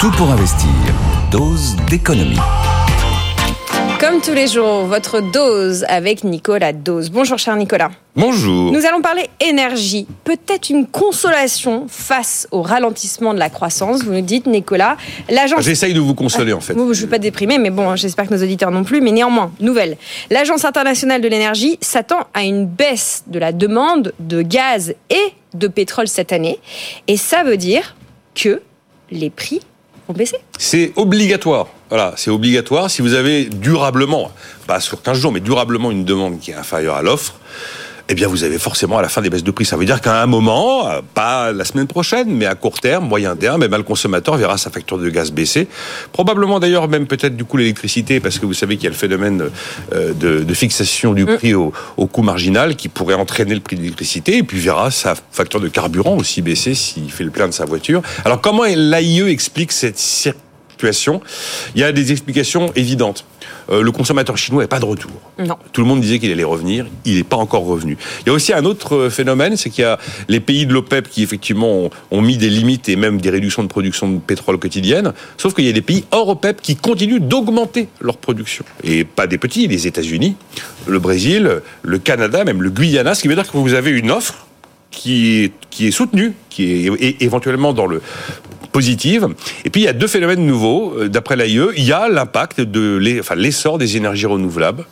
Tout pour investir. Dose d'économie. Comme tous les jours, votre dose avec Nicolas Dose. Bonjour cher Nicolas. Bonjour. Nous allons parler énergie. Peut-être une consolation face au ralentissement de la croissance. Vous nous dites, Nicolas, l'agence... J'essaye de vous consoler en fait. Bon, je ne suis pas déprimé, mais bon, j'espère que nos auditeurs non plus. Mais néanmoins, nouvelle. L'Agence internationale de l'énergie s'attend à une baisse de la demande de gaz et de pétrole cette année. Et ça veut dire que les prix C'est obligatoire. Voilà, c'est obligatoire. Si vous avez durablement, pas sur 15 jours, mais durablement une demande qui est inférieure à l'offre, eh bien, vous avez forcément à la fin des baisses de prix. Ça veut dire qu'à un moment, euh, pas la semaine prochaine, mais à court terme, moyen terme, eh bien, le consommateur verra sa facture de gaz baisser. Probablement d'ailleurs même peut-être du coup l'électricité, parce que vous savez qu'il y a le phénomène euh, de, de fixation du prix au, au, coût marginal qui pourrait entraîner le prix de l'électricité, et puis verra sa facture de carburant aussi baisser s'il fait le plein de sa voiture. Alors comment l'AIE explique cette situation? Il y a des explications évidentes. Euh, le consommateur chinois n'est pas de retour. Non. Tout le monde disait qu'il allait revenir, il n'est pas encore revenu. Il y a aussi un autre euh, phénomène, c'est qu'il y a les pays de l'OPEP qui effectivement ont, ont, mis des limites et même des réductions de production de pétrole quotidienne, sauf qu'il y a des pays hors OPEP qui continuent d'augmenter leur production. Et pas des petits, les États-Unis, le Brésil, le Canada, même le Guyana, ce qui veut dire que vous avez une offre qui est, qui est soutenue, qui est éventuellement dans le positive. Et puis il y a deux phénomènes nouveaux, euh, d'après l'AIE. Il y a l'impact de l'essor des énergies renouvelables.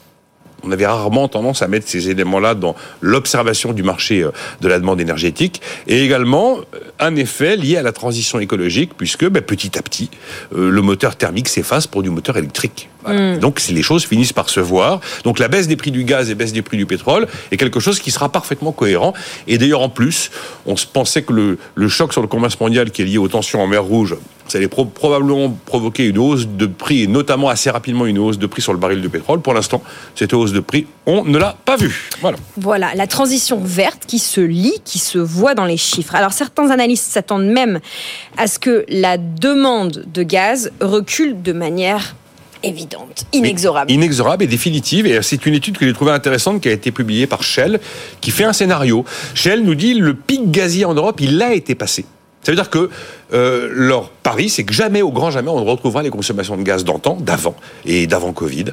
On avait rarement tendance à mettre ces éléments-là dans l'observation du marché euh, de la demande énergétique. Et également, euh, un effet lié à la transition écologique, puisque ben, petit à petit, le moteur thermique s'efface pour du moteur électrique. Voilà. Mmh. Donc les choses finissent par se voir. Donc la baisse des prix du gaz et baisse des prix du pétrole est quelque chose qui sera parfaitement cohérent. Et d'ailleurs en plus, on se pensait que le, le, choc sur le commerce mondial qui est lié aux tensions en mer Rouge, ça allait pro probablement provoquer une hausse de prix et notamment assez rapidement une hausse de prix sur le baril de pétrole. Pour l'instant, cette hausse de prix, on ne l'a pas vue. Voilà. Voilà, la transition verte qui se lit, qui se voit dans les chiffres. Alors certains analystes s'attendent même à ce que la demande de gaz recule de manière évidente, inexorable. Inexorable et définitive. Et c'est une étude que j'ai trouvée intéressante qui a été publiée par Shell, qui fait un scénario. Shell nous dit le pic gazier en Europe, il a été passé. Ça veut dire que euh, leur pari, c'est que jamais, au grand jamais, on retrouvera les consommations de gaz d'antan, d'avant et d'avant Covid.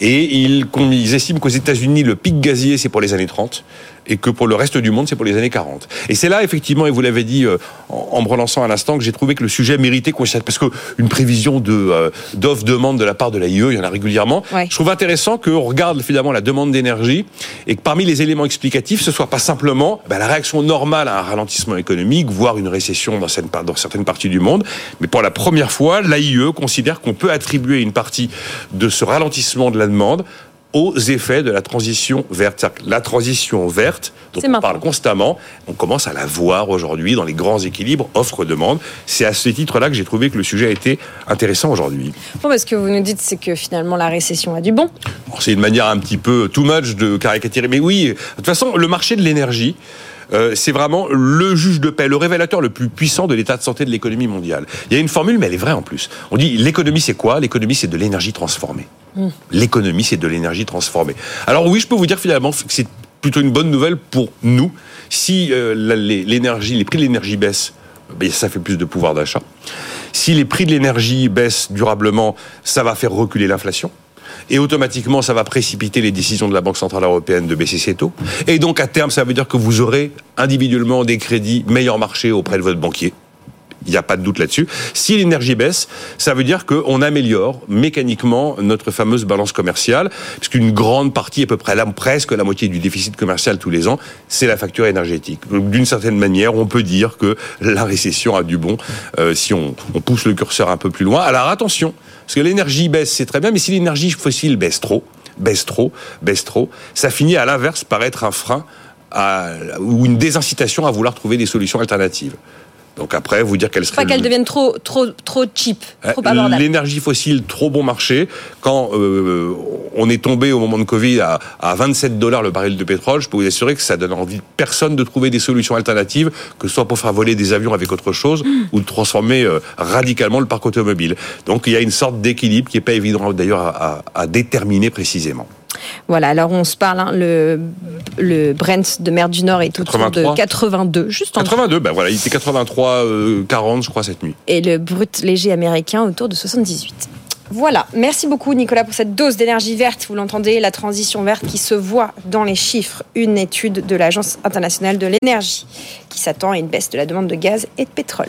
Et ils, ils estiment qu'aux États-Unis, le pic gazier, c'est pour les années 30 et que pour le reste du monde, c'est pour les années 40. Et c'est là, effectivement, et vous l'avez dit euh, en, en, me relançant à l'instant, que j'ai trouvé que le sujet méritait qu'on parce que une prévision de euh, d'offre demande de la part de l'AIE, il y en a régulièrement. Ouais. Je trouve intéressant qu'on regarde finalement la demande d'énergie et que parmi les éléments explicatifs, ce soit pas simplement bah, la réaction normale à un ralentissement économique, voire une récession dans certaines, dans certaines parties du monde, mais pour la première fois, l'AIE considère qu'on peut attribuer une partie de ce ralentissement de la demande aux effets de la transition verte. La transition verte, dont on parle constamment, on commence à la voir aujourd'hui dans les grands équilibres offre-demande. C'est à ce titre-là que j'ai trouvé que le sujet était intéressant aujourd'hui. Bon, parce que vous nous dites, c'est que finalement la récession a du bon. C'est une manière un petit peu too much de caricaturer, mais oui, de toute façon, le marché de l'énergie, euh, c'est vraiment le juge de paix, le révélateur le plus puissant de l'état de santé de l'économie mondiale. Il y a une formule, mais elle est vraie en plus. On dit l'économie c'est quoi? L'économie c'est de l'énergie transformée. Mmh. L'économie c'est de l'énergie transformée. Alors oui, je peux vous dire finalement que c'est plutôt une bonne nouvelle pour nous. Si euh, l'énergie, les prix de l'énergie baissent, ben, ça fait plus de pouvoir d'achat. Si les prix de l'énergie baissent durablement, ça va faire reculer l'inflation et automatiquement ça va précipiter les décisions de la Banque Centrale Européenne de baisser ses taux. Et donc à terme, ça veut dire que vous aurez individuellement des crédits meilleur marché auprès de votre banquier. Il n'y a pas de doute là-dessus. Si l'énergie baisse, ça veut dire qu'on améliore mécaniquement notre fameuse balance commerciale, puisqu'une grande partie, à peu près presque la moitié du déficit commercial tous les ans, c'est la facture énergétique. D'une certaine manière, on peut dire que la récession a du bon euh, si on, pousse le curseur un peu plus loin. Alors attention, parce que l'énergie baisse, c'est très bien, mais si l'énergie fossile baisse trop, baisse trop, baisse trop, ça finit à l'inverse par être un frein ou une désincitation à vouloir trouver des solutions alternatives. Donc après, vous dire qu'elle serait. Pas qu'elle devienne trop, trop, trop cheap, trop abordable. L'énergie fossile, trop bon marché. Quand euh, on est tombé au moment de Covid à, à 27 dollars le baril de pétrole, je peux vous assurer que ça donne envie de personne de trouver des solutions alternatives, que ce soit pour faire voler des avions avec autre chose mmh. ou de transformer euh, radicalement le parc automobile. Donc il y a une sorte d'équilibre qui n'est pas évident d'ailleurs à, à, à déterminer précisément. Voilà, alors on se parle, hein, le, le Brent de mer du Nord est autour 83. de 82, juste en dessous. 82, ben voilà, il était 83, euh, 40, je crois, cette nuit. Et le brut léger américain autour de 78. Voilà, merci beaucoup Nicolas pour cette dose d'énergie verte. Vous l'entendez, la transition verte qui se voit dans les chiffres. Une étude de l'Agence internationale de l'énergie qui s'attend à une baisse de la demande de gaz et de pétrole.